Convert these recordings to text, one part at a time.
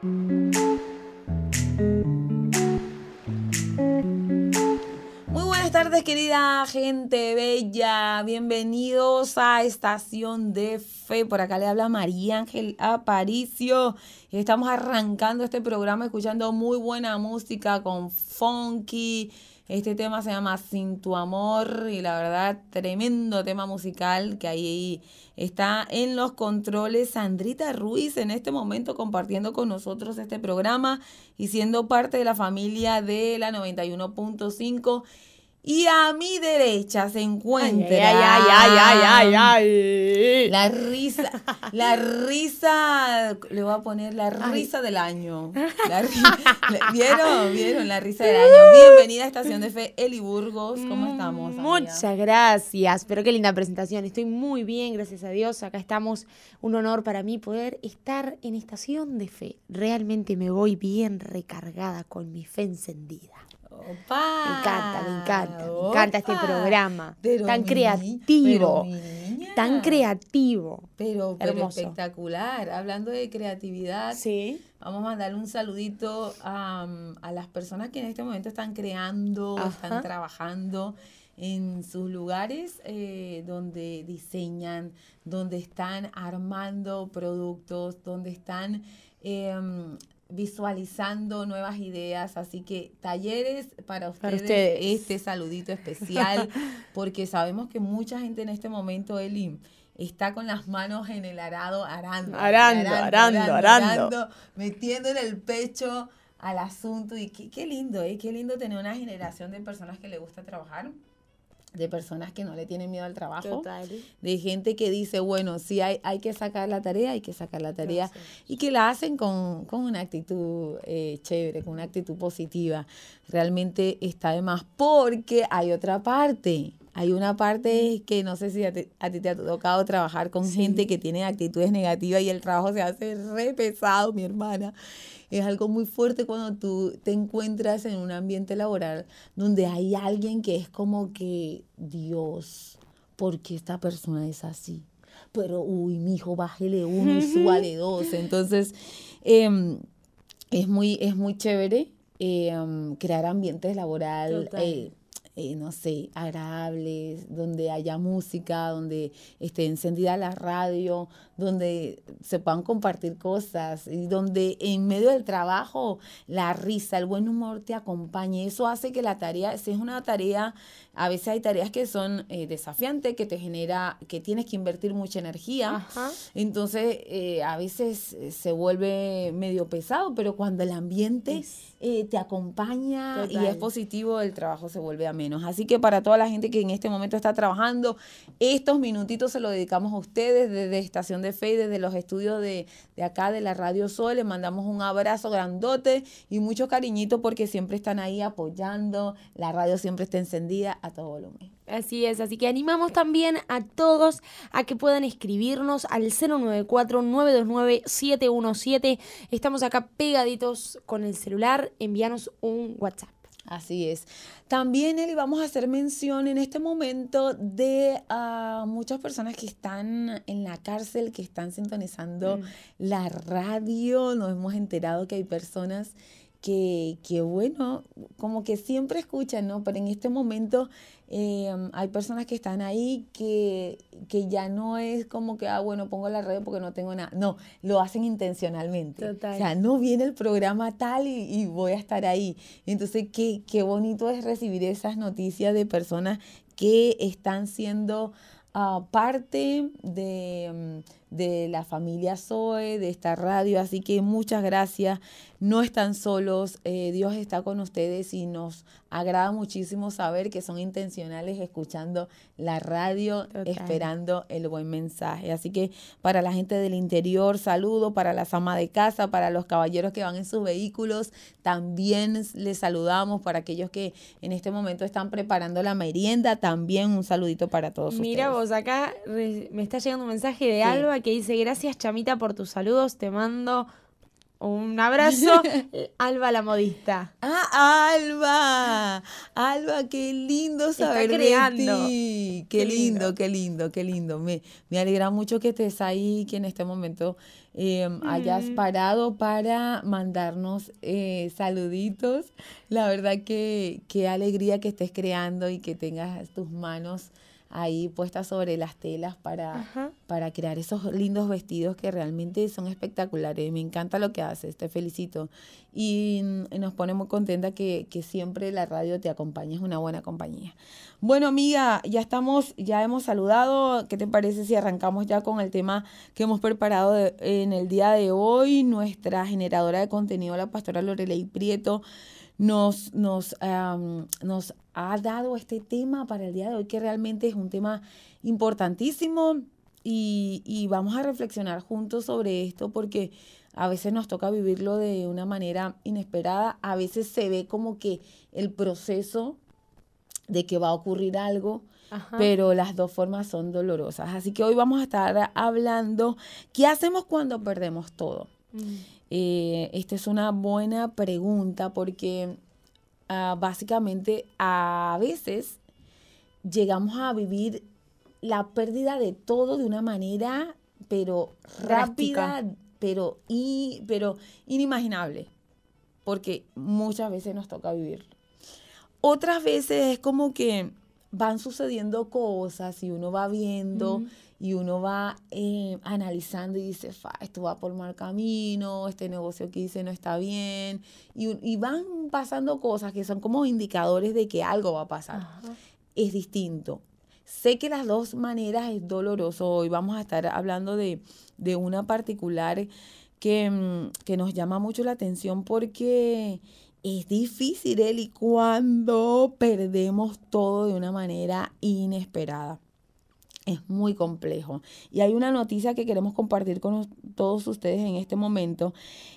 Muy buenas tardes, querida gente bella. Bienvenidos a Estación de Fe. Por acá le habla María Ángel Aparicio. Estamos arrancando este programa escuchando muy buena música con funky. Este tema se llama Sin tu amor y la verdad tremendo tema musical que ahí está en los controles Sandrita Ruiz en este momento compartiendo con nosotros este programa y siendo parte de la familia de la 91.5 y a mi derecha se encuentra. Ay, ay, ay, ay, ay, La risa, la risa, le voy a poner la risa del año. ¿Vieron? ¿Vieron? La risa del año. Bienvenida a Estación de Fe, Eli Burgos. ¿Cómo Mm, estamos? amiga? Muchas gracias, pero qué linda presentación. Estoy muy bien, gracias a Dios. Acá estamos. Un honor para mí poder estar en Estación de Fe. Realmente me voy bien recargada con mi fe encendida. Opa. Me encanta, me encanta, me encanta este programa. Pero tan mi- creativo, pero tan creativo. Pero, pero Hermoso. espectacular. Hablando de creatividad, Sí. Vamos a mandarle un saludito a, a las personas que en este momento están creando, están trabajando en sus lugares eh, donde diseñan, donde están armando productos, donde están em, visualizando nuevas ideas. Así que talleres para ustedes, Para ustedes. este saludito especial, porque sabemos que mucha gente en este momento, Eli, está con las manos en el arado, arando, Arando, arando, arando. metiendo en el pecho al asunto. Y qué, qué lindo, ¿eh? Qué lindo tener una generación de personas que le gusta trabajar, de personas que no le tienen miedo al trabajo, Total. de gente que dice, bueno, si hay, hay que sacar la tarea, hay que sacar la tarea, Gracias. y que la hacen con, con una actitud eh, chévere, con una actitud positiva. Realmente está de más, porque hay otra parte. Hay una parte que no sé si a ti, a ti te ha tocado trabajar con gente que tiene actitudes negativas y el trabajo se hace re pesado, mi hermana. Es algo muy fuerte cuando tú te encuentras en un ambiente laboral donde hay alguien que es como que, Dios, ¿por qué esta persona es así? Pero, uy, mi hijo, bájele uno y súbale dos. Entonces, em, es, muy, es muy chévere em, crear ambientes laboral, Total. eh, eh, no sé, agradables, donde haya música, donde esté encendida la radio, donde se puedan compartir cosas y donde en medio del trabajo la risa, el buen humor te acompañe. Eso hace que la tarea, si es una tarea, a veces hay tareas que son eh, desafiantes, que te genera, que tienes que invertir mucha energía. Ajá. Entonces, eh, a veces eh, se vuelve medio pesado, pero cuando el ambiente eh, te acompaña y es positivo, el trabajo se vuelve a menos. Así que para toda la gente que en este momento está trabajando, estos minutitos se los dedicamos a ustedes desde Estación de Fe y desde los estudios de, de acá de la Radio Sol. Les mandamos un abrazo grandote y mucho cariñito porque siempre están ahí apoyando. La radio siempre está encendida a todo volumen. Así es, así que animamos también a todos a que puedan escribirnos al 094-929-717. Estamos acá pegaditos con el celular, envíanos un WhatsApp. Así es. También, Eli, vamos a hacer mención en este momento de ah, muchas personas que están en la cárcel, que están sintonizando la radio. Nos hemos enterado que hay personas que, que, bueno, como que siempre escuchan, ¿no? Pero en este momento eh, hay personas que están ahí que, que ya no es como que, ah, bueno, pongo la radio porque no tengo nada. No, lo hacen intencionalmente. Total. O sea, no viene el programa tal y, y voy a estar ahí. Entonces, qué, qué bonito es recibir esas noticias de personas que están siendo ah, parte de, de la familia Zoe, de esta radio. Así que muchas gracias. No están solos. eh, Dios está con ustedes y nos agrada muchísimo saber que son intencionales escuchando la radio, Total. esperando el buen mensaje. Así que para la gente del interior, saludo. Para las amas de casa, para los caballeros que van en sus vehículos, también les saludamos. Para aquellos que en este momento están preparando la merienda, también un saludito para todos Mira ustedes. vos, acá me está llegando un mensaje de Sí. Alba que dice, gracias Chamita por tus saludos, te mando Un abrazo, Alba la modista. Ah, Alba, Alba, qué lindo saber creando. de ti. Qué, lindo, qué lindo, qué lindo. Me, me alegra mucho que estés ahí, que en este momento em, hayas parado para mandarnos eh, saluditos. La verdad que qué alegría que estés creando y que tengas tus manos ahí puestas sobre las telas para, para crear esos lindos vestidos que realmente son espectaculares. Me encanta lo que haces, te felicito. Y nos pone muy contenta que, que siempre la radio te acompañe, es una buena compañía. Bueno, amiga, ya estamos, ya hemos saludado. ¿Qué te parece si arrancamos ya con el tema que hemos preparado en el día de hoy? Nuestra generadora de contenido, la pastora Lorelei Prieto nos, nos, nos ha dado este tema para el día de hoy, que realmente es un tema importantísimo y, y vamos a reflexionar juntos sobre esto porque a veces nos toca vivirlo de una manera inesperada, a veces se ve como que el proceso de que va a ocurrir algo, pero las dos formas son dolorosas. Así que hoy vamos a estar hablando, ¿qué hacemos cuando perdemos todo? Mm. Eh, esta es una buena pregunta porque ah, básicamente a veces llegamos a vivir la pérdida de todo de una manera, pero rápida, pero, y, pero inimaginable, porque muchas veces nos toca vivir. Otras veces es como que van sucediendo cosas y uno va viendo y uno va eh, analizando y dice, Fa, esto va por mal camino, este negocio que hice no está bien, y, van pasando cosas que son como indicadores de que algo va a pasar. Es distinto. Sé que las dos maneras es doloroso. Hoy vamos a estar hablando de, una particular que, mm, que nos llama mucho la atención porque es difícil, y cuando perdemos todo de una manera inesperada es muy complejo. Y hay una noticia que queremos compartir con todos ustedes en este momento.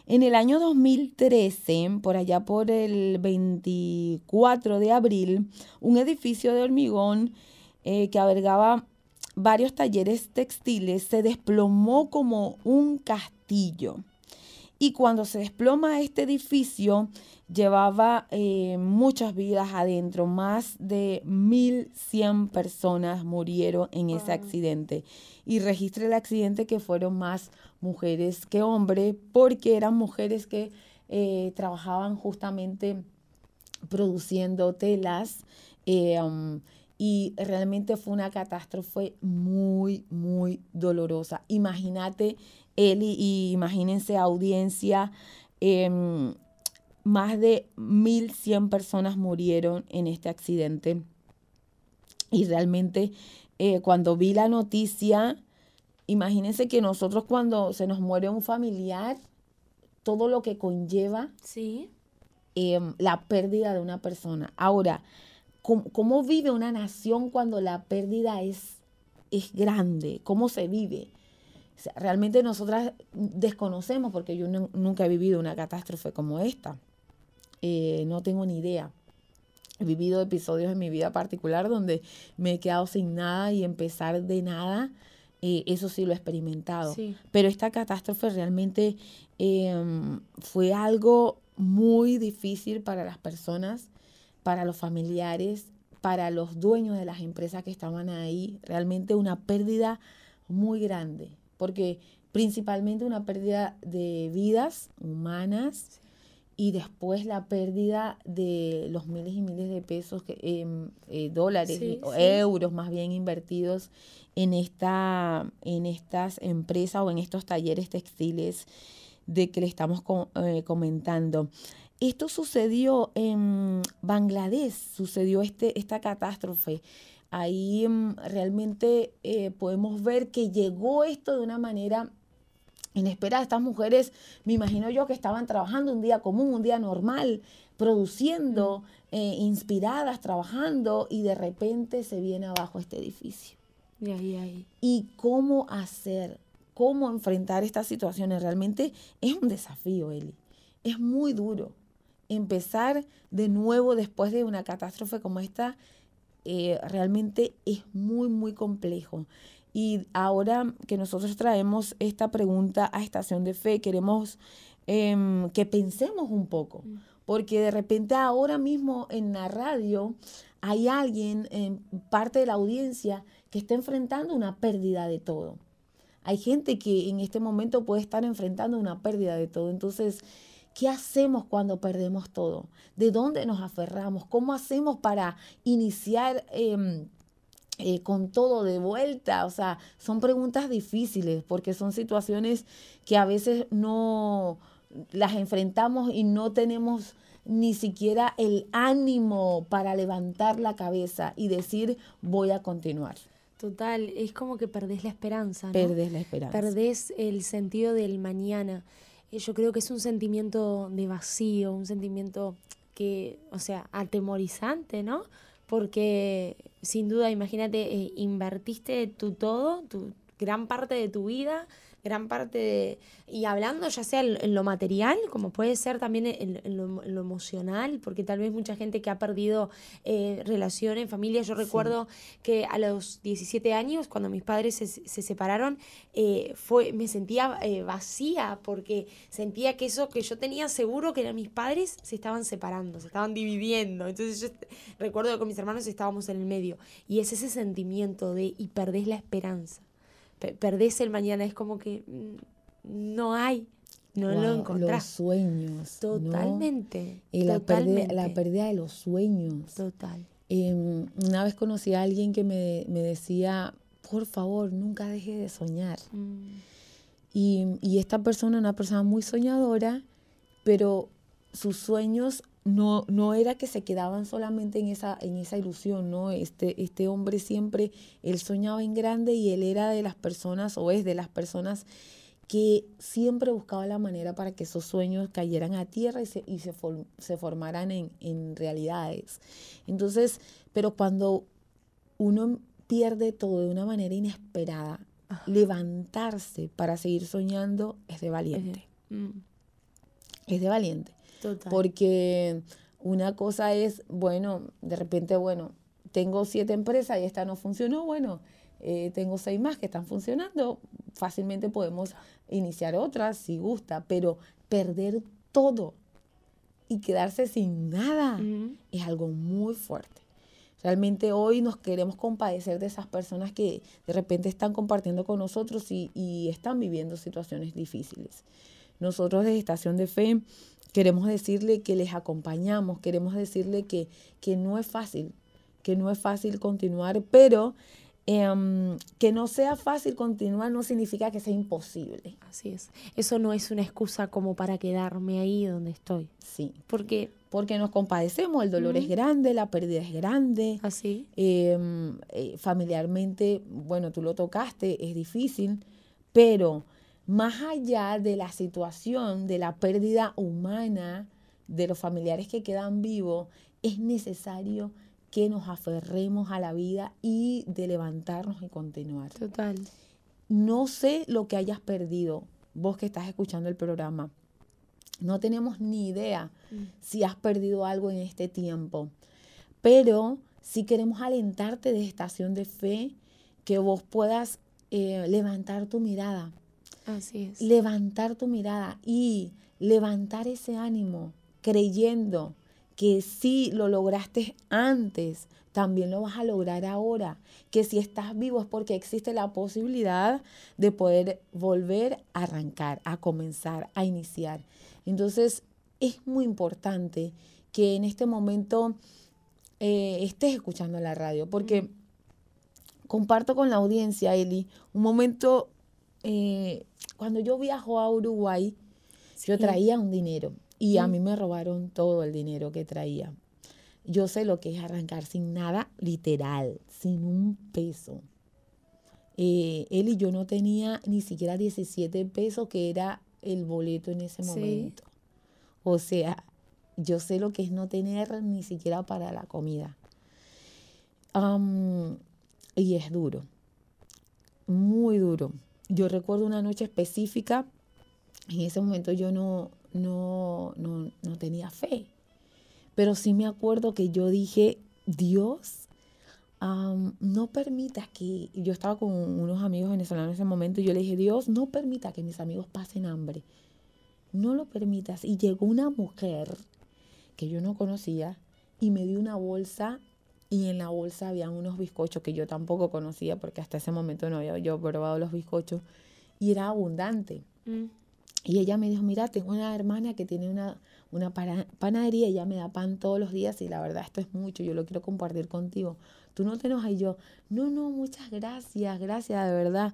En el año 2013, por allá por el 24 de abril, un edificio de hormigón eh, que albergaba varios talleres textiles se desplomó como un castillo. Y cuando se desploma este edificio, llevaba eh, muchas vidas adentro. Más de 1.100 personas murieron en ese accidente. Y registré el accidente que fueron más mujeres que hombres, porque eran mujeres que eh, trabajaban justamente produciendo telas. Eh, um, y realmente fue una catástrofe muy, muy dolorosa. Imagínate Eli, y imagínense audiencia, em, más de 1.100 personas murieron en este accidente. Y realmente eh, cuando vi la noticia, imagínense que nosotros cuando se nos muere un familiar, todo lo que conlleva sí. Em, la pérdida de una persona. Ahora, ¿cómo, ¿cómo, vive una nación cuando la pérdida es, es grande? ¿Cómo se vive? realmente nosotras desconocemos, porque yo nunca he vivido una catástrofe como esta. Eh, no tengo ni idea. He vivido episodios en mi vida particular donde me he quedado sin nada y empezar de nada. Eh, eso sí lo he experimentado. Pero esta catástrofe realmente em, fue algo muy difícil para las personas, para los familiares, para los dueños de las empresas que estaban ahí. Realmente una pérdida muy grande porque principalmente una pérdida de vidas humanas y después la pérdida de los miles y miles de pesos, que, em, eh, dólares, o euros más bien invertidos en, esta, en estas empresas o en estos talleres textiles de que le estamos eh, comentando. Esto sucedió en Bangladesh, sucedió este, esta catástrofe ahí mm, realmente eh, podemos ver que llegó esto de una manera inesperada. Estas mujeres, me imagino yo que estaban trabajando un día común, un día normal, produciendo, eh, inspiradas, trabajando, y de repente se viene abajo este edificio. Y ahí, ahí. ¿Y cómo hacer? ¿Cómo enfrentar estas situaciones? Realmente es un desafío, Eli. Es muy duro. Empezar de nuevo después de una catástrofe como esta eh, realmente es muy, muy complejo. Y ahora que nosotros traemos esta pregunta a Estación de Fe, queremos em, que pensemos un poco, mm. porque de repente ahora mismo en la radio hay alguien, en parte de la audiencia, que está enfrentando una pérdida de todo. Hay gente que en este momento puede estar enfrentando una pérdida de todo. Entonces, ¿qué hacemos cuando perdemos todo? ¿De dónde nos aferramos? ¿Cómo hacemos para iniciar em, eh, con todo de vuelta? O sea, son preguntas difíciles porque son situaciones que a veces no las enfrentamos y no tenemos ni siquiera el ánimo para levantar la cabeza y decir voy a continuar. Total, es como que perdés la esperanza. ¿no? Perdés la esperanza. Perdés el sentido del mañana. Yo creo que es un sentimiento de vacío, un sentimiento que, o sea, atemorizante, ¿no? Porque sin duda, imagínate, eh, invertiste tu todo, tu gran parte de tu vida gran parte de... Y hablando ya sea en, lo material, como puede ser también en, lo, emocional, porque tal vez mucha gente que ha perdido eh, relaciones, familia, yo recuerdo que a los 17 años, cuando mis padres se, se separaron, eh, fue, me sentía eh, vacía porque sentía que eso que yo tenía seguro que eran mis padres se estaban separando, se estaban dividiendo. Entonces yo recuerdo que con mis hermanos estábamos en el medio. Y es ese sentimiento de y perdés la esperanza perdés el mañana, es como que mm, no hay, no lo encontrás. Los sueños. Totalmente. Y la, Pérdida, la pérdida de los sueños. Total. Em, una vez conocí a alguien que me, decía, por favor, nunca deje de soñar. Mm. Y, y, esta persona, una persona muy soñadora, pero sus sueños no, no era que se quedaban solamente en esa, en esa ilusión, ¿no? Este, este hombre siempre, él soñaba en grande y él era de las personas, o es de las personas que siempre buscaba la manera para que esos sueños cayeran a tierra y se, y se, se formaran en, en realidades. Entonces, pero cuando uno pierde todo de una manera inesperada, levantarse para seguir soñando es de valiente. Mm. Es de valiente. Porque una cosa es, bueno, de repente, bueno, tengo siete empresas y esta no funcionó, bueno, eh, tengo seis más que están funcionando, fácilmente podemos iniciar otras si gusta, pero perder todo y quedarse sin nada es algo muy fuerte. Realmente hoy nos queremos compadecer de esas personas que de repente están compartiendo con nosotros y, y están viviendo situaciones difíciles. Nosotros de Estación de Fe Queremos decirle que les acompañamos, queremos decirle que, que no es fácil, que no es fácil continuar, pero em, que no sea fácil continuar no significa que sea imposible. Así es. Eso no es una excusa como para quedarme ahí donde estoy. Sí. Porque porque nos compadecemos, el dolor es grande, la pérdida es grande. Así. Em, eh, familiarmente, bueno, tú lo tocaste, es difícil, pero más allá de la situación de la pérdida humana de los familiares que quedan vivos, es necesario que nos aferremos a la vida y de levantarnos y continuar. Total. No sé lo que hayas perdido, vos que estás escuchando el programa. No tenemos ni idea mm. si has perdido algo en este tiempo, pero si queremos alentarte de estación de fe, que vos puedas eh, levantar tu mirada, Así es. Levantar tu mirada y levantar ese ánimo creyendo que si lo lograste antes, también lo vas a lograr ahora. Que si estás vivo es porque existe la posibilidad de poder volver a arrancar, a comenzar, a iniciar. Entonces, es muy importante que en este momento eh, estés escuchando la radio, porque comparto con la audiencia, Eli, un momento eh, cuando yo viajo a Uruguay, yo traía un dinero y a mí me robaron todo el dinero que traía. Yo sé lo que es arrancar sin nada, literal, sin un peso. Eh, él y yo no tenía ni siquiera 17 pesos, que era el boleto en ese momento. O sea, yo sé lo que es no tener ni siquiera para la comida. y es duro, muy duro yo recuerdo una noche específica, en ese momento yo no, no, no, tenía fe, pero sí me acuerdo que yo dije, Dios, no permita que, yo estaba con unos amigos venezolanos en ese momento y yo le dije, Dios, no permita que mis amigos pasen hambre. no lo permitas. Y llegó una mujer que yo no conocía y me dio una bolsa y en la bolsa había unos bizcochos que yo tampoco conocía porque hasta ese momento no había yo probado los bizcochos y era abundante. Mm. Y ella me dijo, mira, tengo una hermana que tiene una, una panadería, ella me da pan todos los días y la verdad esto es mucho, yo lo quiero compartir contigo. Tú no te enojas y yo, no, no, muchas gracias, gracias de verdad.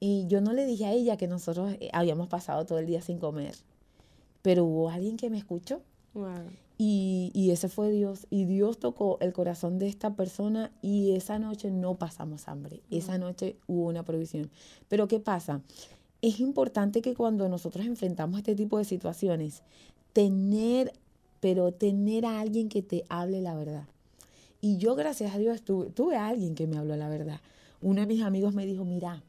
Y yo no le dije a ella que nosotros eh, habíamos pasado todo el día sin comer, pero hubo alguien que me escuchó. Y, y, ese fue Dios. Y Dios tocó el corazón de esta persona y esa noche no pasamos hambre. Esa noche hubo una provisión. Pero ¿qué pasa? Es importante que cuando nosotros enfrentamos este tipo de situaciones, tener, pero tener a alguien que te hable la verdad. Y yo, gracias a Dios, tuve, tuve a alguien que me habló la verdad. Uno de mis amigos me dijo, mira,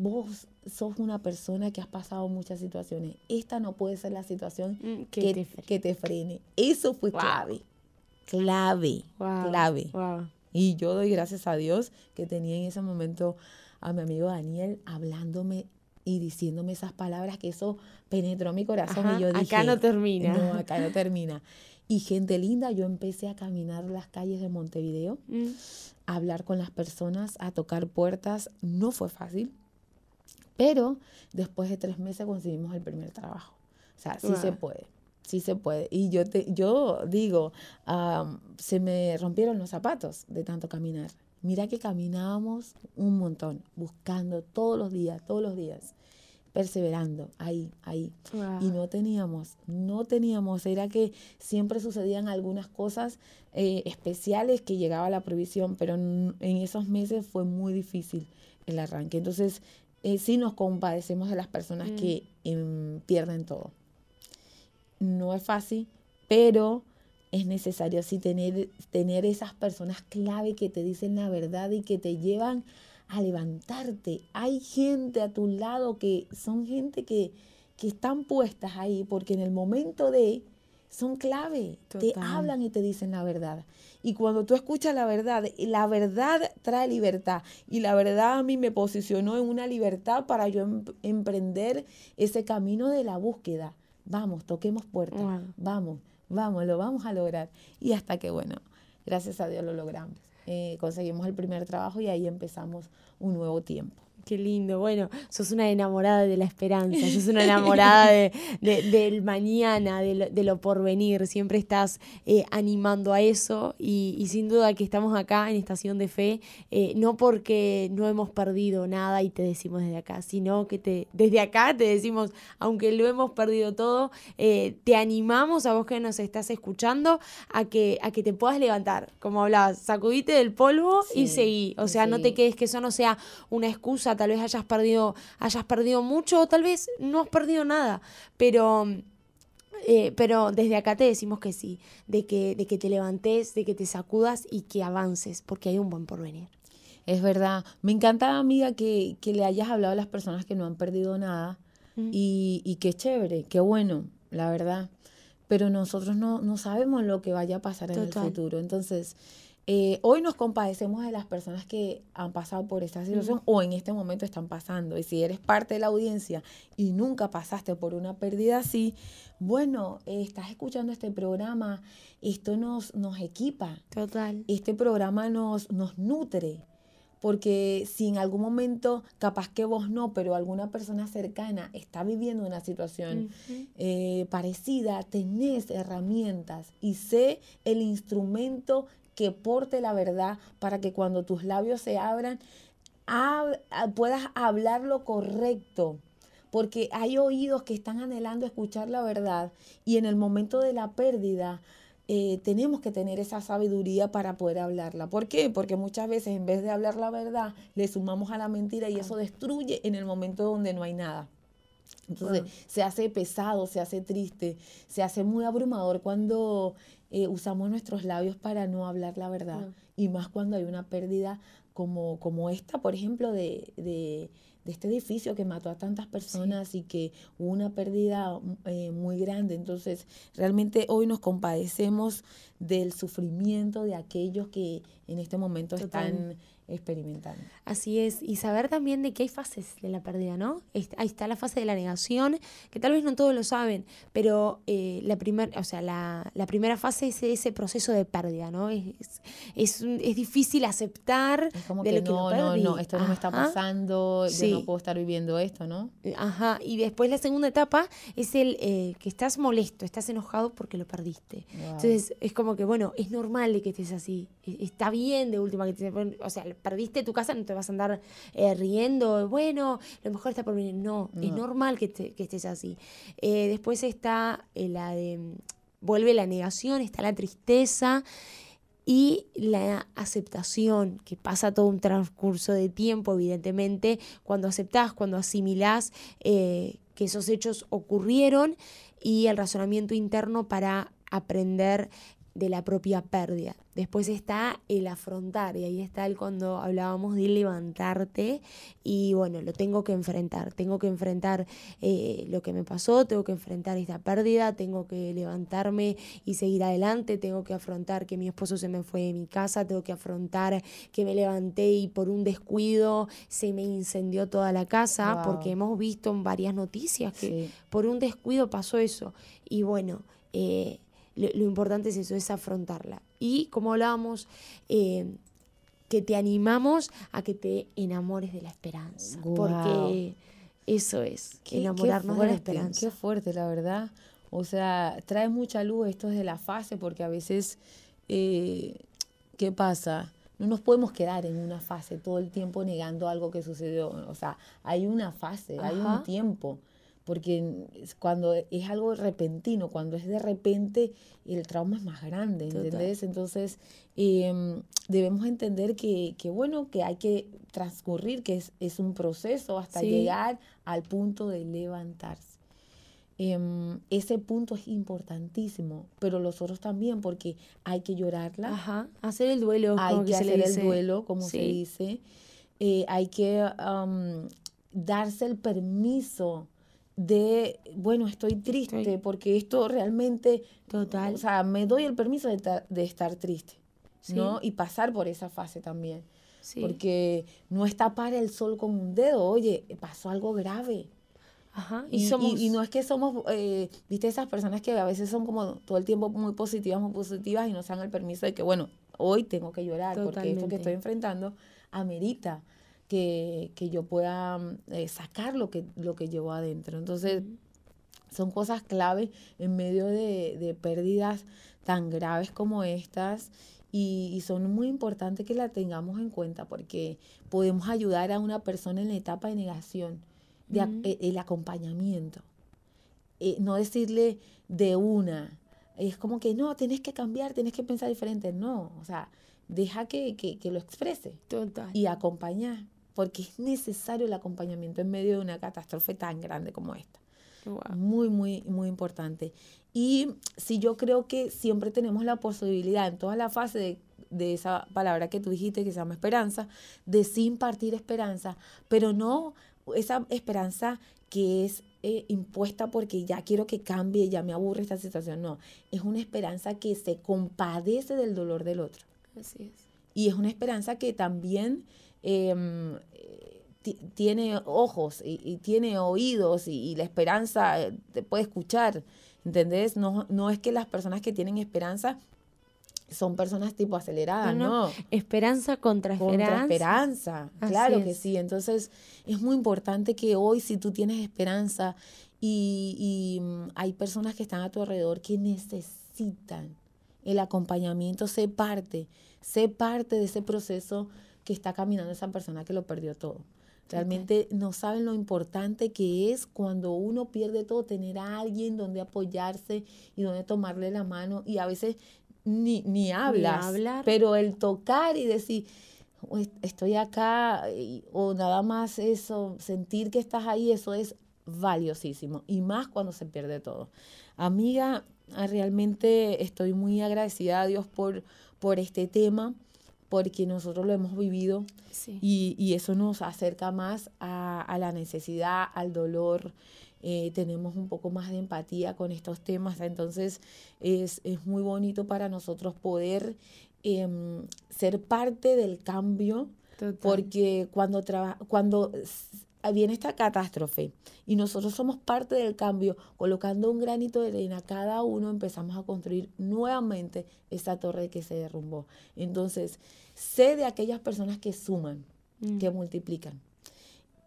vos sos una persona que has pasado muchas situaciones. Esta no puede ser la situación mm, que, te, que, te, frene. Eso fue clave. Clave. Clave. Y yo doy gracias a Dios que tenía en ese momento a mi amigo Daniel hablándome y diciéndome esas palabras que eso penetró mi corazón y yo dije, acá no termina. No, acá no termina. Y gente linda, yo empecé a caminar las calles de Montevideo, mm. a hablar con las personas, a tocar puertas. No fue fácil, pero después de tres meses conseguimos el primer trabajo. O sea, sí se puede, sí se puede. Y yo, te, yo digo, se me rompieron los zapatos de tanto caminar. Mira que caminábamos un montón, buscando todos los días, todos los días, perseverando ahí, ahí. Y no teníamos, no teníamos, era que siempre sucedían algunas cosas eh, especiales que llegaba la previsión, pero en, esos meses fue muy difícil el arranque. Entonces, eh, sí nos compadecemos de las personas que mm. em, pierden todo. No es fácil, pero es necesario así tener, tener esas personas clave que te dicen la verdad y que te llevan a levantarte. Hay gente a tu lado que son gente que, que están puestas ahí porque en el momento de son clave, te hablan y te dicen la verdad. Y cuando tú escuchas la verdad, la verdad trae libertad. Y la verdad a mí me posicionó en una libertad para yo em, emprender ese camino de la búsqueda. Vamos, toquemos puertas, vamos vamos, lo vamos a lograr. Y hasta que, bueno, gracias a Dios lo logramos. Eh, conseguimos el primer trabajo y ahí empezamos un nuevo tiempo. Qué lindo. Bueno, sos una enamorada de la esperanza, sos una enamorada de, del mañana, de lo, de lo, porvenir. Siempre estás eh, animando a eso y, sin duda que estamos acá en Estación de Fe, eh, no porque no hemos perdido nada y te decimos desde acá, sino que te, desde acá te decimos, aunque lo hemos perdido todo, eh, te animamos a vos que nos estás escuchando a que, a que te puedas levantar. Como hablabas, sacudite del polvo y seguí. O sea, no te quedes que eso no sea una excusa tal vez hayas perdido, hayas perdido mucho o tal vez no has perdido nada, pero... Eh, pero desde acá te decimos que sí, de que, de que te levantes, de que te sacudas y que avances, porque hay un buen porvenir. Es verdad. Me encanta, amiga, que, que le hayas hablado a las personas que no han perdido nada y, y qué chévere, qué bueno, la verdad. Pero nosotros no, no sabemos lo que vaya a pasar en el futuro. Entonces, eh, hoy nos compadecemos de las personas que han pasado por esta situación o en este momento están pasando. Y si eres parte de la audiencia y nunca pasaste por una pérdida así, bueno, eh, estás escuchando este programa, esto nos, nos equipa. Total. Este programa nos, nos nutre. Porque si en algún momento, capaz que vos no, pero alguna persona cercana está viviendo una situación eh, parecida, tenés herramientas y sé el instrumento que porte la verdad para que cuando tus labios se abran puedas hablar lo correcto. Porque hay oídos que están anhelando escuchar la verdad y en el momento de la pérdida eh, tenemos que tener esa sabiduría para poder hablarla. ¿Por qué? Porque muchas veces en vez de hablar la verdad, le sumamos a la mentira y eso destruye en el momento donde no hay nada. Entonces se hace pesado, se hace triste, se hace muy abrumador cuando eh, usamos nuestros labios para no hablar la verdad. Y más cuando hay una pérdida como, como esta, por ejemplo, de, de, este edificio que mató a tantas personas y que hubo una pérdida eh, muy grande. Entonces, realmente hoy nos compadecemos del sufrimiento de aquellos que en este momento están experimentando. Así es, y saber también de que hay fases de la pérdida, ¿no? Ahí está la fase de la negación, que tal vez no todos lo saben, pero eh, la, primer, o sea, la, la, primera fase es ese proceso de pérdida, ¿no? Es, es, es difícil aceptar es como que, no, no, no, esto no me está pasando, yo no puedo estar viviendo esto, ¿no? Ajá, y después la segunda etapa es el eh, que estás molesto, estás enojado porque lo perdiste. Entonces es como que, bueno, es normal de que estés así, e, está bien de última que te... O sea, perdiste tu casa, no te vas a andar eh, riendo, bueno, lo mejor está por venir. No, es normal que, estés así. Eh, después está eh, la de, vuelve la negación, está la tristeza y la aceptación, que pasa todo un transcurso de tiempo, evidentemente, cuando aceptás, cuando asimilás que esos hechos ocurrieron y el razonamiento interno para aprender de la propia pérdida. Después está el afrontar y ahí está el cuando hablábamos de levantarte y bueno, lo tengo que enfrentar, tengo que enfrentar eh, lo que me pasó, tengo que enfrentar esta pérdida, tengo que levantarme y seguir adelante, tengo que afrontar que mi esposo se me fue de mi casa, tengo que afrontar que me levanté y por un descuido se me incendió toda la casa, porque hemos visto en varias noticias que por un descuido pasó eso. Y bueno, eh, lo, importante es eso, es afrontarla. Y como hablábamos, eh, que te animamos a que te enamores de la esperanza. Porque eso es, enamorarnos de la esperanza. Qué fuerte, la verdad. O sea, trae mucha luz esto de la fase, porque a veces, eh, ¿qué pasa? No nos podemos quedar en una fase todo el tiempo negando algo que sucedió. O sea, hay una fase, hay un tiempo porque cuando es algo repentino, cuando es de repente, el trauma es más grande, ¿entendés? Entonces, em, debemos entender que, bueno, que hay que transcurrir, que es, un proceso hasta llegar al punto de levantarse. Em, ese punto es importantísimo, pero los otros también, porque hay que llorarla. Ajá, hacer el duelo. Hay que, hacer el duelo, como se dice. Eh, hay que darse el permiso de, bueno, estoy triste porque esto realmente, Total. o sea, me doy el permiso de, de estar triste, ¿no? Y pasar por esa fase también. Porque no es tapar el sol con un dedo, oye, pasó algo grave. Ajá, y, somos... y, no es que somos, eh, viste, esas personas que a veces son como todo el tiempo muy positivas, muy positivas y nos dan el permiso de que, bueno, hoy tengo que llorar porque esto que estoy enfrentando amerita que, que yo pueda mm, eh, sacar lo que, lo que llevo adentro. Entonces, son cosas clave en medio de, de pérdidas tan graves como estas y, son muy importantes que la tengamos en cuenta porque podemos ayudar a una persona en la etapa de negación, de, eh, el acompañamiento. Eh, no decirle de una, es como que no, tienes que cambiar, tienes que pensar diferente. No, o sea, deja que, que, que lo exprese Total. y acompañar porque es necesario el acompañamiento en medio de una catástrofe tan grande como esta. Muy, muy, muy importante. Y si yo creo que siempre tenemos la posibilidad en toda la fase de, esa palabra que tú dijiste que se llama esperanza, de sí impartir esperanza, pero no esa esperanza que es eh, impuesta porque ya quiero que cambie, ya me aburre esta situación. No, es una esperanza que se compadece del dolor del otro. Así es. Y es una esperanza que también Em, tiene ojos y, tiene oídos y, la esperanza eh, te puede escuchar, ¿entendés? No, no es que las personas que tienen esperanza son personas tipo aceleradas, no. Esperanza contra esperanza. Contra esperanza, claro que sí. Entonces es muy importante que hoy si tú tienes esperanza y, y mm, hay personas que están a tu alrededor que necesitan el acompañamiento, sé parte, sé parte de ese proceso que está caminando esa persona que lo perdió todo. Realmente no saben lo importante que es cuando uno pierde todo, tener a alguien donde apoyarse y donde tomarle la mano y a veces ni, ni hablas, pero el tocar y decir, estoy acá o nada más eso, sentir que estás ahí, eso es valiosísimo y más cuando se pierde todo. Amiga, realmente estoy muy agradecida a Dios por, por este tema porque nosotros lo hemos vivido y, eso nos acerca más a, la necesidad, al dolor. Eh, tenemos un poco más de empatía con estos temas, entonces es, muy bonito para nosotros poder em, ser parte del cambio Porque cuando, cuando viene esta catástrofe y nosotros somos parte del cambio, colocando un granito de arena, cada uno empezamos a construir nuevamente esa torre que se derrumbó. Entonces, sé de aquellas personas que suman, mm. que multiplican.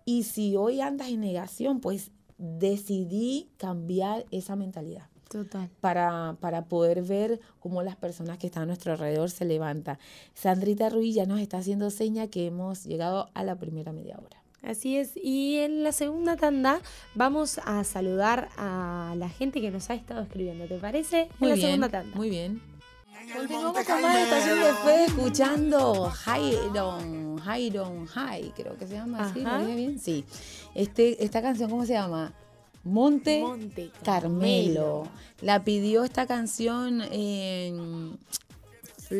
Y si hoy andas en negación, pues decidí cambiar esa mentalidad. Total. Para, para poder ver cómo las personas que están a nuestro alrededor se levantan. Sandrita Ruiz ya nos está haciendo seña que hemos llegado a la primera media hora. Así es, y en la segunda tanda vamos a saludar a la gente que nos ha estado escribiendo, ¿te parece? Muy en la segunda tanda. Muy bien. Continuamos con más estación de fe escuchando Jairon, Jairon High, creo que se llama así, ¿lo bien? Sí. Este, esta canción, ¿cómo se llama? Monte, Carmelo. La pidió esta canción en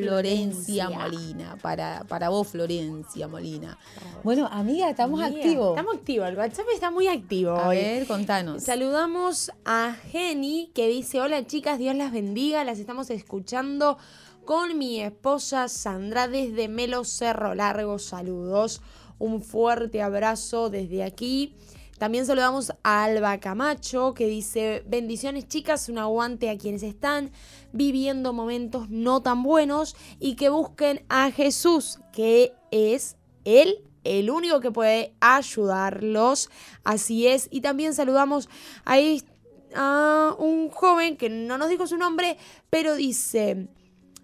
Florencia, Molina, para, para vos, Florencia Molina. Bueno, amiga, estamos activos. Estamos activos, el WhatsApp está muy activo. A ver, contanos. Saludamos a Jenny, que dice, hola chicas, Dios las bendiga, las estamos escuchando con mi esposa Sandra desde Melo Cerro Largo. Saludos, un fuerte abrazo desde aquí. También saludamos a Alba Camacho que dice, bendiciones chicas, un aguante a quienes están viviendo momentos no tan buenos y que busquen a Jesús, que es Él el único que puede ayudarlos. Así es. Y también saludamos a, a un joven que no nos dijo su nombre, pero dice...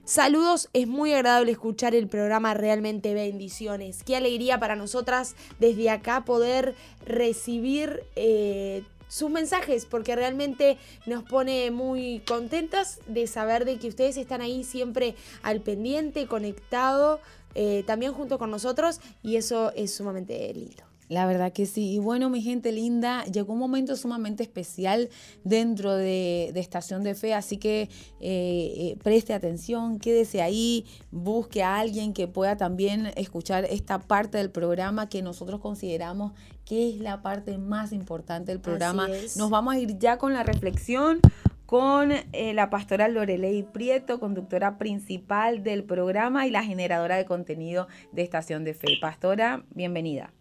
Saludos, es muy agradable escuchar el programa Realmente Bendiciones. Qué alegría para nosotras desde acá poder recibir eh, sus mensajes, porque realmente nos pone muy contentas de saber de que ustedes están ahí siempre al pendiente, conectado, eh, también junto con nosotros, y eso es sumamente lindo. La verdad que sí. Y bueno, mi gente linda, llegó un momento sumamente especial dentro de, Estación de Fe, así que eh, eh, preste atención, quédese ahí, busque a alguien que pueda también escuchar esta parte del programa que nosotros consideramos que es la parte más importante del programa. Nos vamos a ir ya con la reflexión con eh, la pastora Lorelei Prieto, conductora principal del programa y la generadora de contenido de Estación de Fe. Pastora, bienvenida.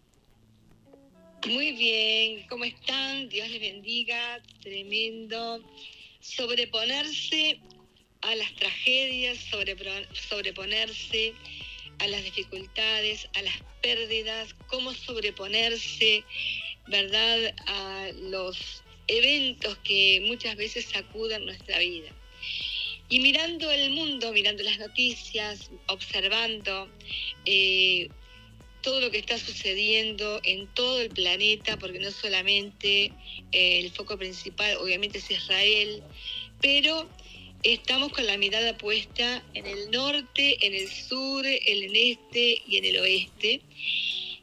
Muy bien, ¿cómo están? Dios les bendiga, tremendo. Sobreponerse a las tragedias, sobreponerse a las dificultades, a las pérdidas, cómo sobreponerse, ¿verdad?, a los eventos que muchas veces sacuden nuestra vida. Y mirando el mundo, mirando las noticias, observando, eh, todo lo que está sucediendo en todo el planeta, porque no solamente eh, el foco principal obviamente es Israel, pero estamos con la mirada puesta en el norte, en el sur, en el este y en el oeste,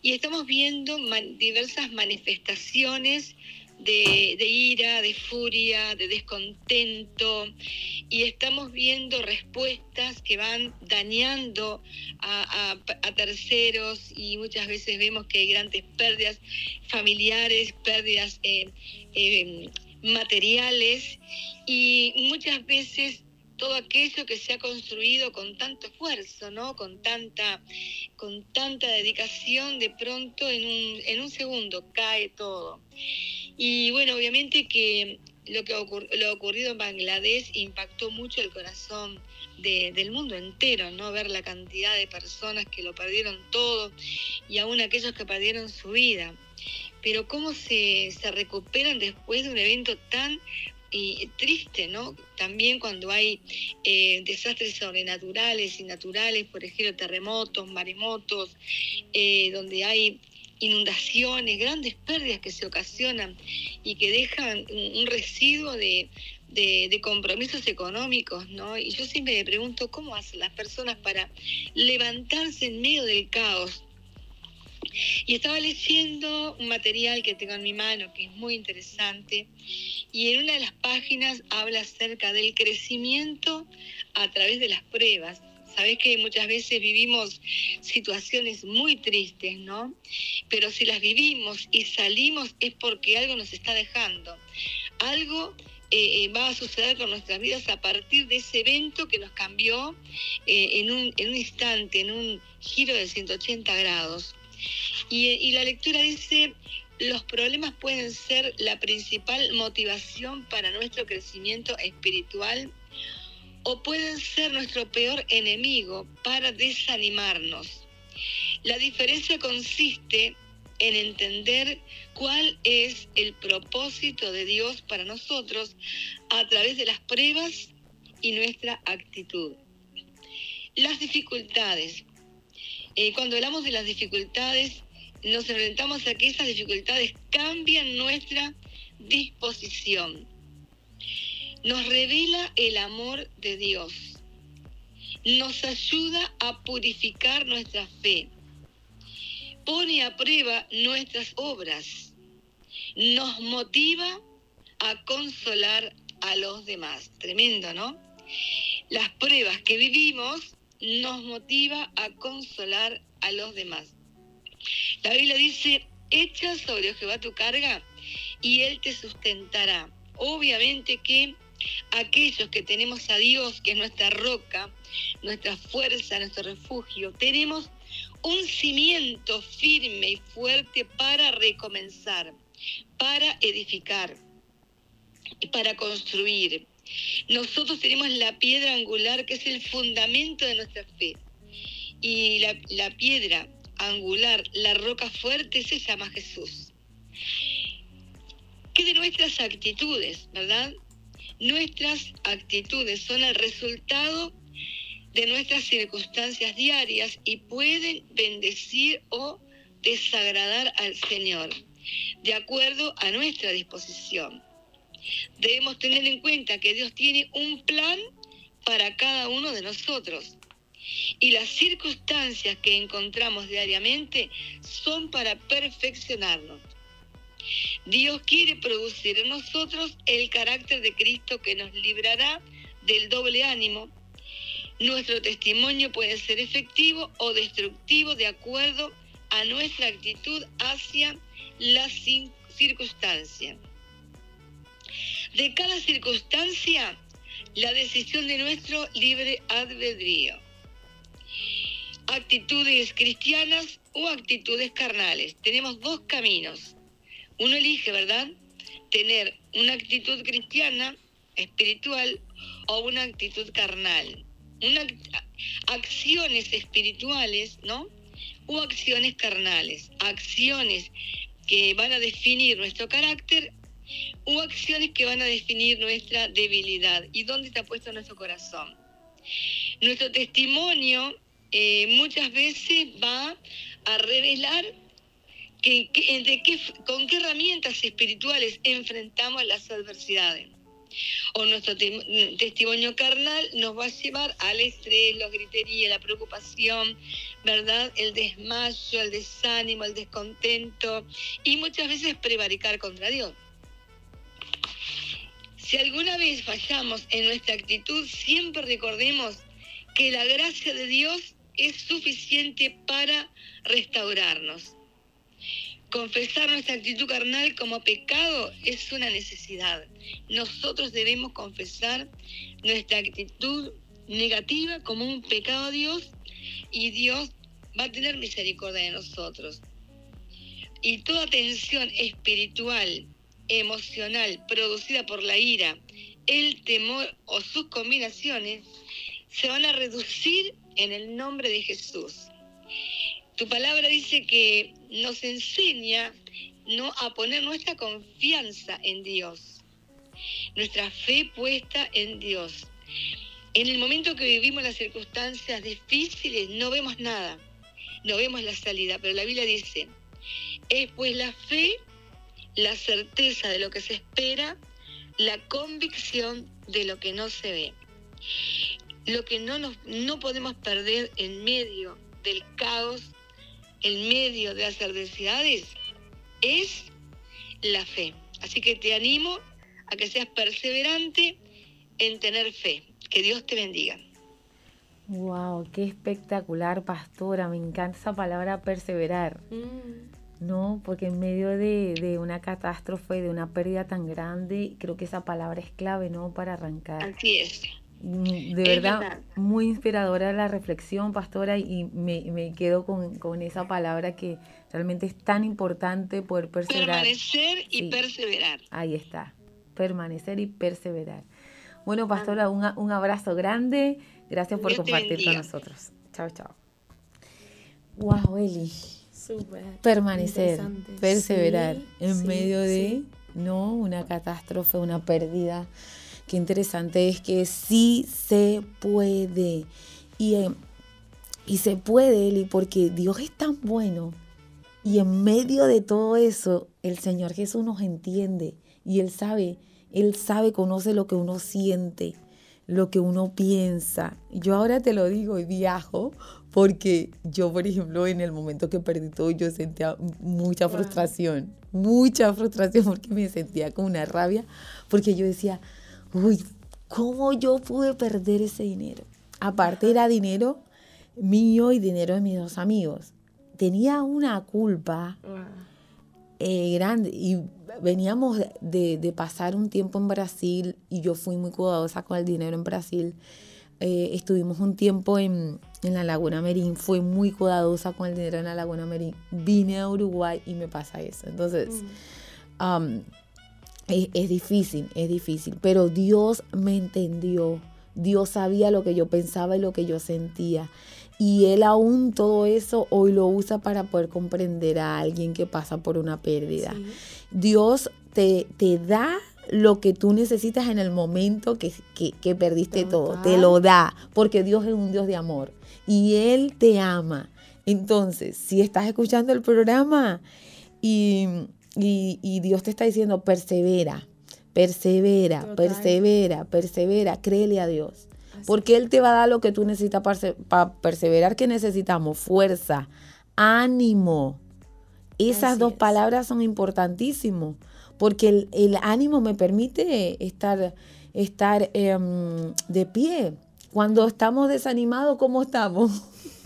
y estamos viendo diversas manifestaciones de, ira, de furia, de descontento, y estamos viendo respuestas que van dañando a, terceros y muchas veces vemos que hay grandes pérdidas familiares, pérdidas eh, eh, materiales. Y muchas veces todo aquello que se ha construido con tanto esfuerzo, ¿no? Con tanta, con tanta dedicación, de pronto en un, en un segundo cae todo. Y bueno, obviamente que lo que lo ocurrido en Bangladesh impactó mucho el corazón del mundo entero, ¿no? Ver la cantidad de personas que lo perdieron todo y aún aquellos que perdieron su vida. Pero cómo se, se recuperan después de un evento tan y triste, ¿no? También cuando hay eh, desastres sobrenaturales y naturales, por ejemplo, terremotos, maremotos, eh, donde hay inundaciones, grandes pérdidas que se ocasionan y que dejan un, residuo de, de, compromisos económicos, ¿no? Y yo siempre me pregunto cómo hacen las personas para levantarse en medio del caos. Y estaba leyendo un material que tengo en mi mano que es muy interesante y en una de las páginas habla acerca del crecimiento a través de las pruebas. Sabes que muchas veces vivimos situaciones muy tristes, ¿no? Pero si las vivimos y salimos es porque algo nos está dejando. Algo eh, eh, va a suceder con nuestras vidas a partir de ese evento que nos cambió eh, en, un, en, un, instante, en un giro de 180 grados. Y, la lectura dice, los problemas pueden ser la principal motivación para nuestro crecimiento espiritual o pueden ser nuestro peor enemigo para desanimarnos. La diferencia consiste en entender cuál es el propósito de Dios para nosotros a través de las pruebas y nuestra actitud. Las dificultades. Eh, cuando hablamos de las dificultades, nos enfrentamos a que esas dificultades cambian nuestra disposición. Nos revela el amor de Dios. Nos ayuda a purificar nuestra fe pone a prueba nuestras obras, nos motiva a consolar a los demás. Tremendo, ¿no? Las pruebas que vivimos nos motiva a consolar a los demás. La Biblia dice, echa sobre Jehová tu carga y Él te sustentará. Obviamente que aquellos que tenemos a Dios, que es nuestra roca, nuestra fuerza, nuestro refugio, tenemos un cimiento firme y fuerte para recomenzar, para edificar, para construir. Nosotros tenemos la piedra angular que es el fundamento de nuestra fe. Y la, piedra angular, la roca fuerte, se llama Jesús. ¿Qué de nuestras actitudes, verdad? Nuestras actitudes son el resultado de nuestras circunstancias diarias y pueden bendecir o desagradar al Señor, de acuerdo a nuestra disposición. Debemos tener en cuenta que Dios tiene un plan para cada uno de nosotros y las circunstancias que encontramos diariamente son para perfeccionarnos. Dios quiere producir en nosotros el carácter de Cristo que nos librará del doble ánimo nuestro testimonio puede ser efectivo o destructivo de acuerdo a nuestra actitud hacia la circunstancia. De cada circunstancia, la decisión de nuestro libre albedrío. Actitudes cristianas o actitudes carnales. Tenemos dos caminos. Uno elige, ¿verdad? Tener una actitud cristiana, espiritual, o una actitud carnal una, acciones espirituales, ¿no? O acciones carnales, acciones que van a definir nuestro carácter o acciones que van a definir nuestra debilidad y dónde está puesto nuestro corazón. Nuestro testimonio eh, muchas veces va a revelar que, con qué herramientas espirituales enfrentamos las adversidades o nuestro testimonio carnal nos va a llevar al estrés, la gritería, la preocupación, ¿verdad? El desmayo, el desánimo, el descontento y muchas veces prevaricar contra Dios. Si alguna vez fallamos en nuestra actitud, siempre recordemos que la gracia de Dios es suficiente para restaurarnos. Confesar nuestra actitud carnal como pecado es una necesidad. Nosotros debemos confesar nuestra actitud negativa como un pecado a Dios y Dios va a tener misericordia de nosotros. Y toda tensión espiritual, emocional, producida por la ira, el temor o sus combinaciones, se van a reducir en el nombre de Jesús. Tu palabra dice que nos enseña no a poner nuestra confianza en Dios, nuestra fe puesta en Dios. En el momento que vivimos las circunstancias difíciles no vemos nada, no vemos la salida, pero la Biblia dice, es pues la fe, la certeza de lo que se espera, la convicción de lo que no se ve. Lo que no, nos, no podemos perder en medio del caos en medio de las adversidades es la fe. Así que te animo a que seas perseverante en tener fe. Que Dios te bendiga. Wow, qué espectacular, pastora. Me encanta esa palabra perseverar. Mm. No, porque en medio de, de, una catástrofe, de una pérdida tan grande, creo que esa palabra es clave, ¿no? Para arrancar. Así es. Mm, de verdad, muy inspiradora la reflexión, pastora, y me, me quedo con, con, esa palabra que realmente es tan importante poder perseverar. Permanecer y perseverar. Ahí está, permanecer y perseverar. Bueno, pastora, un, un abrazo grande. Gracias por compartir con nosotros. Chao, chao. Wow, Eli. Súper. Permanecer, perseverar en medio de, no, una catástrofe, una pérdida. Qué interesante es que sí se puede. Y, eh, y se puede, Eli, porque Dios es tan bueno. Y en medio de todo eso, el Señor Jesús nos entiende. Y Él sabe, Él sabe, conoce lo que uno siente, lo que uno piensa. Yo ahora te lo digo y viajo porque yo, por ejemplo, en el momento que perdí todo, yo sentía mucha frustración, mucha frustración porque me sentía con una rabia, porque yo decía, uy, ¿cómo yo pude perder ese dinero? Aparte era dinero mío y dinero de mis dos amigos. Tenía una culpa eh, grande y veníamos de, de, pasar un tiempo en Brasil y yo fui muy cuidadosa con el dinero en Brasil. Eh, estuvimos un tiempo en, en, la Laguna Merín, fui muy cuidadosa con el dinero en la Laguna Merín. Vine a Uruguay y me pasa eso. Entonces, mm. um, es, es, difícil, es difícil, pero Dios me entendió. Dios sabía lo que yo pensaba y lo que yo sentía. Y Él aún todo eso hoy lo usa para poder comprender a alguien que pasa por una pérdida. Sí. Dios te, te da lo que tú necesitas en el momento que, que, que perdiste Total. todo. Te lo da, porque Dios es un Dios de amor y Él te ama. Entonces, si estás escuchando el programa y, y, y Dios te está diciendo, persevera, persevera, Total. persevera, persevera, créele a Dios. Así. Porque Él te va a dar lo que tú necesitas para, para perseverar, que necesitamos, fuerza, ánimo. Esas Así dos es. palabras son importantísimas porque el, el, ánimo me permite estar, estar eh, de pie. Cuando estamos desanimados, ¿cómo estamos?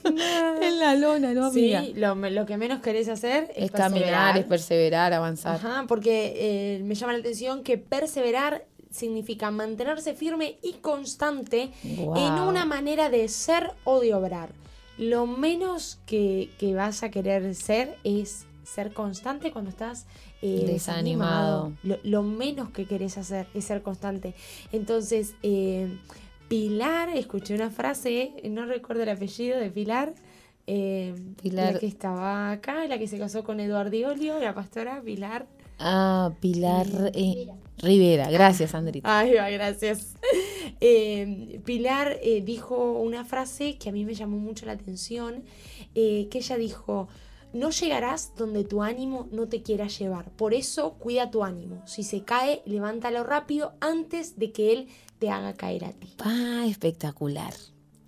en la lona, ¿no, amiga? Sí, lo, lo que menos querés hacer es, es caminar, es perseverar, avanzar. Ajá, porque eh, me llama la atención que perseverar significa mantenerse firme y constante wow. en una manera de ser o de obrar. Lo menos que, que vas a querer ser es ser constante cuando estás eh, desanimado. Lo, lo, menos que querés hacer es ser constante. Entonces, eh, Pilar, escuché una frase, no recuerdo el apellido de Pilar. Eh, Pilar. La que estaba acá, la que se casó con Eduardo Olio, la pastora Pilar. Ah, Pilar Rivera. Gracias, Andrita. Ay, va, gracias. Pilar dijo una frase que a mí me llamó mucho la atención, que ella dijo, no llegarás donde tu ánimo no te quiera llevar. Por eso cuida tu ánimo. Si se cae, levántalo rápido antes de que él te haga caer a ti. Ah, espectacular.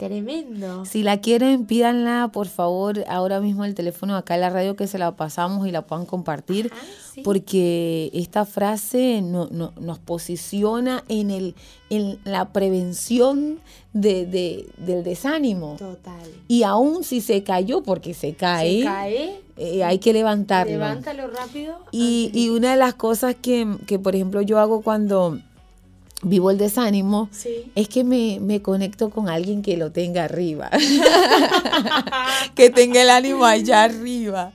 Tremendo. Si la quieren, pídanla, por favor, ahora mismo el teléfono acá en la radio que se la pasamos y la puedan compartir, Ajá, sí. porque esta frase no, no, nos posiciona en, el, en la prevención de, de, del desánimo. Total. Y aún si se cayó, porque se cae, se cae eh, hay que levantarlo. Levántalo rápido. Y, y una de las cosas que, que, por ejemplo, yo hago cuando vivo el desánimo, sí. es que me, me, conecto con alguien que lo tenga arriba, que tenga el ánimo allá arriba.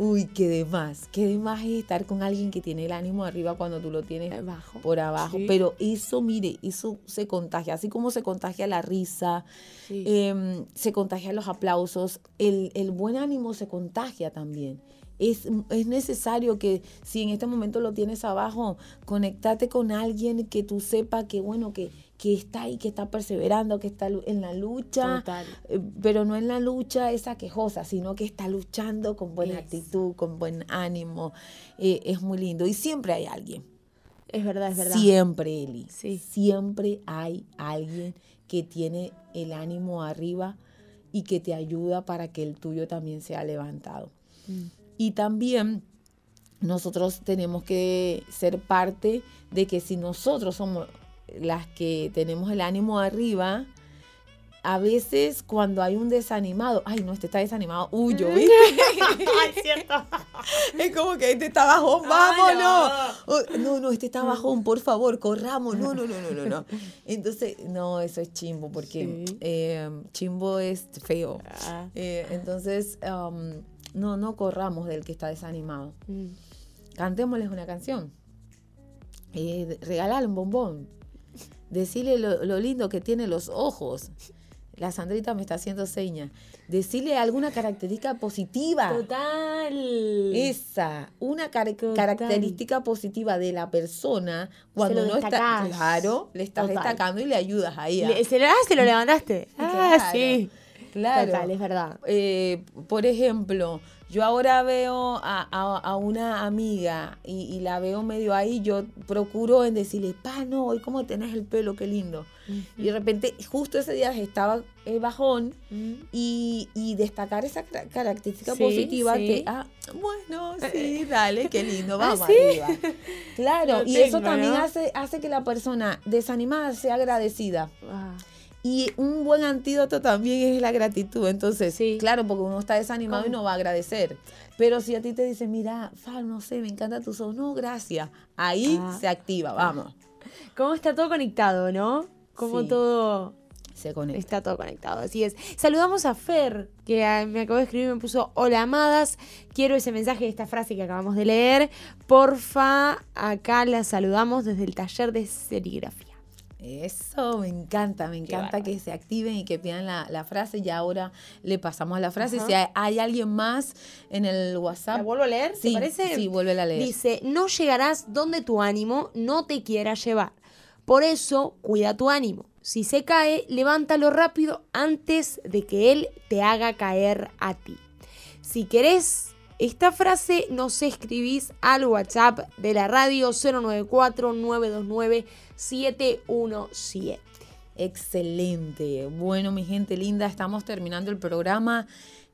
Uy, qué de más, qué de más es estar con alguien que tiene el ánimo arriba cuando tú lo tienes abajo. por abajo. Sí. Pero eso, mire, eso se contagia, así como se contagia la risa, sí. eh, se contagian los aplausos, el, el buen ánimo se contagia también es, es, necesario que si en este momento lo tienes abajo, conectate con alguien que tú sepas que, bueno, que, que está ahí, que está perseverando, que está en la lucha, eh, pero no en la lucha esa quejosa, sino que está luchando con buena yes. actitud, con buen ánimo. Eh, es muy lindo. Y siempre hay alguien. Es verdad, es verdad. Siempre, Eli. Sí. Siempre hay alguien que tiene el ánimo arriba y que te ayuda para que el tuyo también sea levantado. Mm. Y también nosotros tenemos que ser parte de que si nosotros somos las que tenemos el ánimo arriba, a veces cuando hay un desanimado, ay, no, este está desanimado, huyo, ¿viste? Ay, cierto. es como que este está bajón, vámonos. Oh, No, no, este está bajón, por favor, corramos. No, no, no, no, no, no. Entonces, no, eso es chimbo, porque Sí. eh, chimbo es feo. Ah. Eh, entonces, um, no, no corramos del que está desanimado. Mm. Cantémosles una canción. Eh, regalale un bombón. Decirle lo, lo lindo que tiene los ojos. La Sandrita me está haciendo señas. Decirle alguna característica positiva. Total. Esa, una car- Total. característica positiva de la persona cuando no está claro, le estás Total. destacando y le ayudas ahí. se, lo, ah, se lo levantaste. Ah, Claro, sí. Claro. Total, es verdad. Eh, por ejemplo, yo ahora veo a, a- a una amiga y, y la veo medio ahí, yo procuro en decirle, pa, no, hoy cómo tenés el pelo, qué lindo. Y de repente, justo ese día estaba eh, bajón Mm. y, y destacar esa ca- característica Sí, positiva sí. que, ah, bueno, sí, dale, qué lindo, Ah, vamos ¿sí? arriba. Claro, Lo y eso también ¿no? hace, hace que la persona desanimada sea agradecida. Ah. Y un buen antídoto también es la gratitud. Entonces, Sí. claro, porque uno está desanimado y no va a agradecer. Pero si a ti te dicen, mira, Fal, no sé, me encanta tu son, no, gracias. Ahí Ah. se activa, vamos. Cómo está todo conectado, ¿no? Cómo Sí. todo Se conecta. está todo conectado, así es. Saludamos a Fer, que me acabó de escribir y me puso, hola amadas, quiero ese mensaje esta frase que acabamos de leer. Porfa, acá la saludamos desde el taller de serigrafía. Eso, me encanta, me encanta que se activen y que pidan la, la frase. Y ahora le pasamos la frase. Ajá. Si hay, hay alguien más en el WhatsApp. ¿La vuelvo a leer? ¿Te Sí, parece? sí, vuélvela a leer. Dice, no llegarás donde tu ánimo no te quiera llevar. Por eso, cuida tu ánimo. Si se cae, levántalo rápido antes de que él te haga caer a ti. Si querés esta frase, nos escribís al WhatsApp de la radio 094-929-717. Excelente. Bueno, mi gente linda, estamos terminando el programa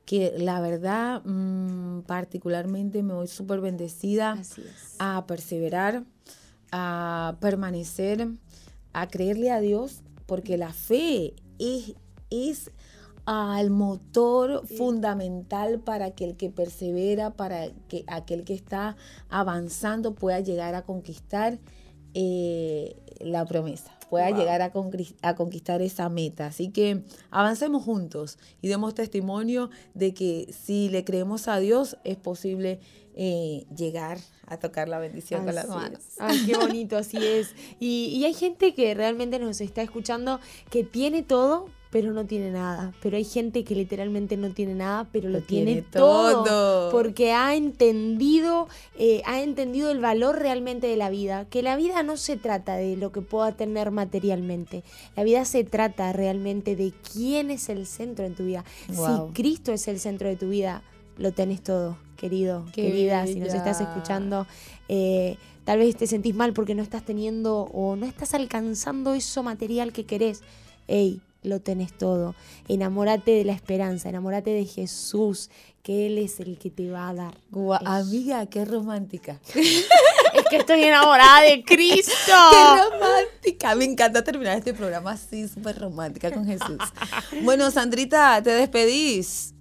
que la verdad mm, particularmente me voy súper bendecida a perseverar, a permanecer, a creerle a Dios, porque la fe es, es el motor fundamental para que el que persevera, para que aquel que está avanzando pueda llegar a conquistar eh, la promesa, pueda Wow. llegar a, conquis- a conquistar esa meta. Así que avancemos juntos y demos testimonio de que si le creemos a Dios es posible eh, llegar a tocar la bendición con las manos. es. Ay, qué bonito, así es. Y, y hay gente que realmente nos está escuchando que tiene todo, pero no tiene nada. Pero hay gente que literalmente no tiene nada, pero lo, Lo tiene, tiene todo. todo. Porque ha entendido, eh, ha entendido el valor realmente de la vida. Que la vida no se trata de lo que pueda tener materialmente. La vida se trata realmente de quién es el centro en tu vida. Wow. Si Cristo es el centro de tu vida, lo tenés todo, querido, Qué querida, si nos estás escuchando. eh, tal vez te sentís mal porque no estás teniendo o no estás alcanzando eso material que querés. Ey, lo tenés todo. Enamórate de la esperanza, enamórate de Jesús, que Él es el que te va a dar. Gua- amiga, qué romántica. Es que estoy enamorada de Cristo. ¡Qué romántica! Me encanta terminar este programa así, súper romántica con Jesús. Bueno, Sandrita, te despedís.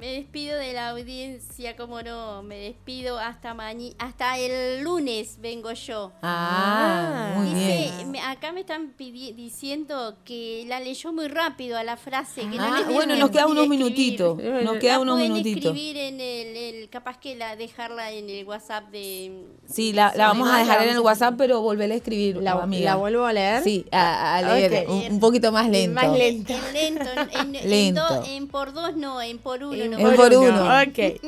Me despido de la audiencia, como no, me despido hasta mañana, hasta el lunes vengo yo. Ah, Ah. muy Dice, bien. me- acá me están diciendo que la leyó muy rápido a la frase. Que no Ah, les dio bueno, nos quedan ni unos minutitos. Nos La unos pueden minutitos. escribir en el, el- capaz que la dejarla en el WhatsApp de... Sí, la, la vamos a dejar en el WhatsApp, pero volver a escribir, La, amiga. la vuelvo a leer. Sí, a, a leer un, un poquito más lento. Más lento. En lento, en, en- en Lento. do- en por dos no, en por uno no. En por uno. Ok.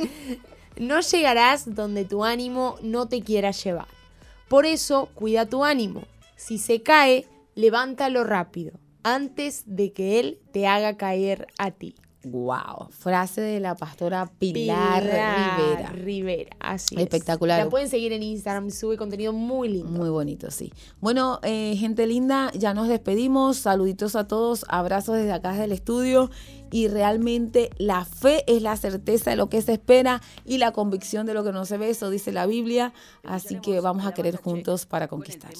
No llegarás donde tu ánimo no te quiera llevar. Por eso, cuida tu ánimo. Si se cae, levántalo rápido, antes de que él te haga caer a ti. Wow, frase de la pastora Pilar, Rivera. Rivera, así es. Espectacular. La pueden seguir en Instagram, sube contenido muy lindo. Muy bonito, sí. Bueno, eh, gente linda, ya nos despedimos. Saluditos a todos, abrazos desde acá del estudio. Y realmente la fe es la certeza de lo que se espera y la convicción de lo que no se ve, eso dice la Biblia. Así que vamos a querer juntos para conquistar.